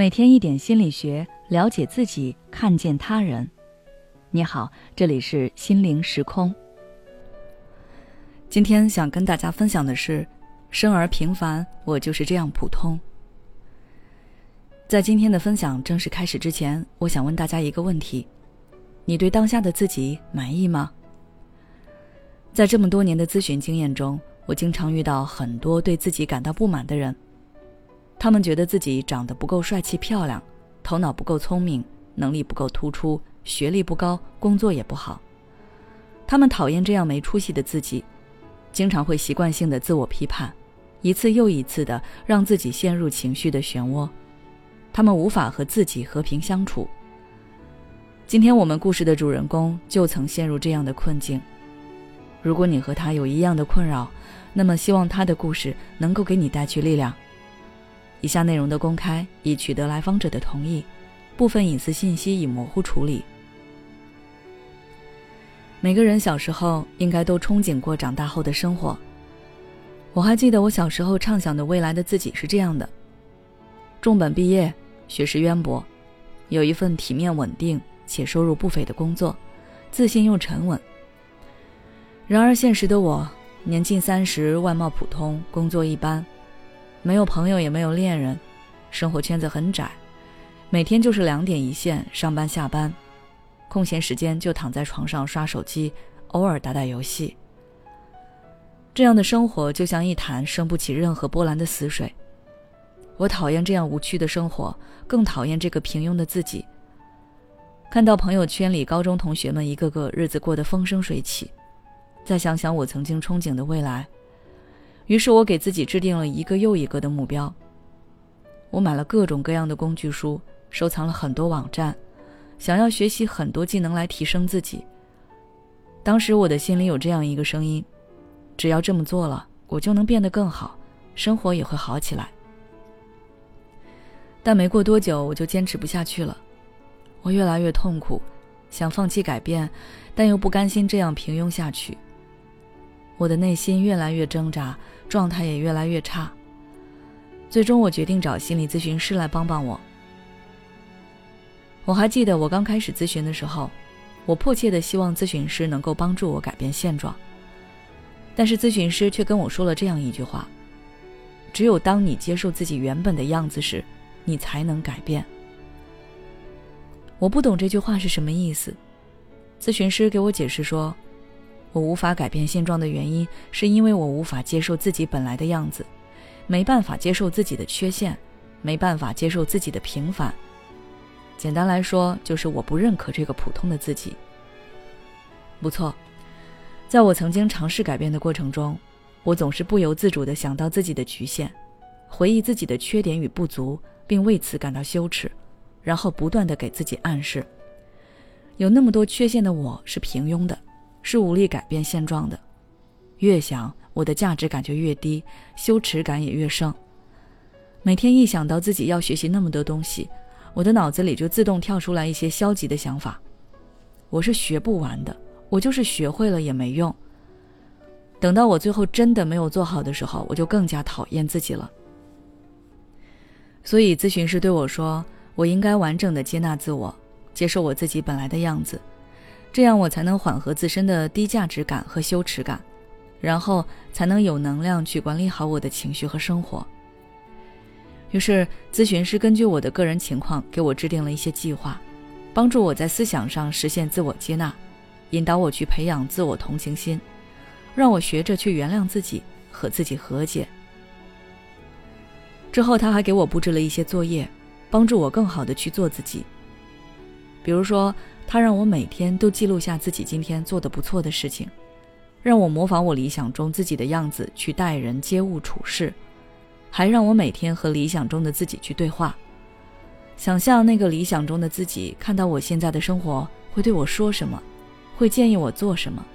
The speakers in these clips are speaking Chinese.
每天一点心理学，了解自己，看见他人。你好，这里是心灵时空。今天想跟大家分享的是：生而平凡，我就是这样普通。在今天的分享正式开始之前，我想问大家一个问题：你对当下的自己满意吗？在这么多年的咨询经验中，我经常遇到很多对自己感到不满的人。他们觉得自己长得不够帅气漂亮，头脑不够聪明，能力不够突出，学历不高，工作也不好。他们讨厌这样没出息的自己，经常会习惯性的自我批判，一次又一次的让自己陷入情绪的漩涡。他们无法和自己和平相处。今天我们故事的主人公就曾陷入这样的困境。如果你和他有一样的困扰，那么希望他的故事能够给你带去力量。以下内容的公开已取得来访者的同意，部分隐私信息已模糊处理。每个人小时候应该都憧憬过长大后的生活。我还记得我小时候畅想的未来的自己是这样的：重本毕业，学识渊博，有一份体面稳定且收入不菲的工作，自信又沉稳。然而现实的我，年近三十，外貌普通，工作一般。没有朋友，也没有恋人，生活圈子很窄，每天就是两点一线，上班下班，空闲时间就躺在床上刷手机，偶尔打打游戏。这样的生活就像一潭生不起任何波澜的死水。我讨厌这样无趣的生活，更讨厌这个平庸的自己。看到朋友圈里高中同学们一个个日子过得风生水起，再想想我曾经憧憬的未来。于是我给自己制定了一个又一个的目标。我买了各种各样的工具书，收藏了很多网站，想要学习很多技能来提升自己。当时我的心里有这样一个声音：只要这么做了，我就能变得更好，生活也会好起来。但没过多久，我就坚持不下去了。我越来越痛苦，想放弃改变，但又不甘心这样平庸下去。我的内心越来越挣扎，状态也越来越差。最终，我决定找心理咨询师来帮帮我。我还记得我刚开始咨询的时候，我迫切的希望咨询师能够帮助我改变现状。但是咨询师却跟我说了这样一句话：“只有当你接受自己原本的样子时，你才能改变。”我不懂这句话是什么意思。咨询师给我解释说。我无法改变现状的原因，是因为我无法接受自己本来的样子，没办法接受自己的缺陷，没办法接受自己的平凡。简单来说，就是我不认可这个普通的自己。不错，在我曾经尝试改变的过程中，我总是不由自主地想到自己的局限，回忆自己的缺点与不足，并为此感到羞耻，然后不断地给自己暗示：有那么多缺陷的我是平庸的。是无力改变现状的，越想我的价值感就越低，羞耻感也越盛。每天一想到自己要学习那么多东西，我的脑子里就自动跳出来一些消极的想法。我是学不完的，我就是学会了也没用。等到我最后真的没有做好的时候，我就更加讨厌自己了。所以咨询师对我说：“我应该完整的接纳自我，接受我自己本来的样子。”这样我才能缓和自身的低价值感和羞耻感，然后才能有能量去管理好我的情绪和生活。于是，咨询师根据我的个人情况给我制定了一些计划，帮助我在思想上实现自我接纳，引导我去培养自我同情心，让我学着去原谅自己和自己和解。之后，他还给我布置了一些作业，帮助我更好的去做自己，比如说。他让我每天都记录下自己今天做的不错的事情，让我模仿我理想中自己的样子去待人接物处事，还让我每天和理想中的自己去对话，想象那个理想中的自己看到我现在的生活会对我说什么，会建议我做什么。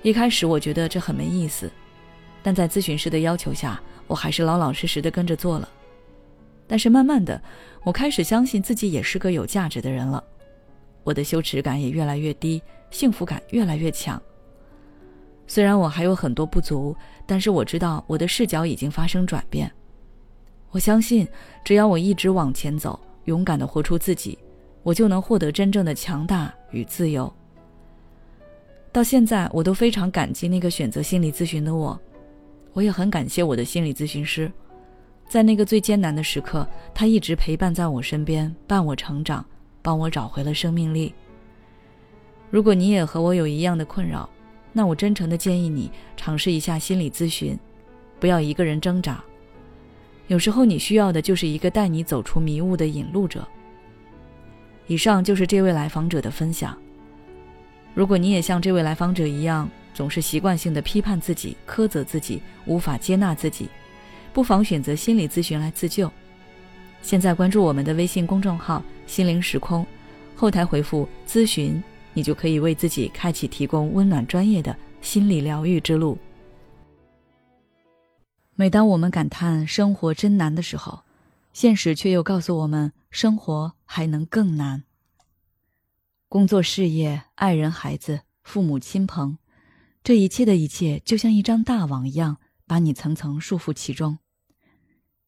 一开始我觉得这很没意思，但在咨询师的要求下，我还是老老实实的跟着做了。但是慢慢的，我开始相信自己也是个有价值的人了。我的羞耻感也越来越低，幸福感越来越强。虽然我还有很多不足，但是我知道我的视角已经发生转变。我相信，只要我一直往前走，勇敢的活出自己，我就能获得真正的强大与自由。到现在，我都非常感激那个选择心理咨询的我，我也很感谢我的心理咨询师，在那个最艰难的时刻，他一直陪伴在我身边，伴我成长，帮我找回了生命力。如果你也和我有一样的困扰，那我真诚的建议你尝试一下心理咨询，不要一个人挣扎。有时候你需要的就是一个带你走出迷雾的引路者。以上就是这位来访者的分享。如果你也像这位来访者一样，总是习惯性的批判自己、苛责自己、无法接纳自己，不妨选择心理咨询来自救。现在关注我们的微信公众号“心灵时空”，后台回复“咨询”，你就可以为自己开启提供温暖专业的心理疗愈之路。每当我们感叹生活真难的时候，现实却又告诉我们，生活还能更难。工作、事业、爱人、孩子、父母亲朋，这一切的一切，就像一张大网一样，把你层层束缚其中。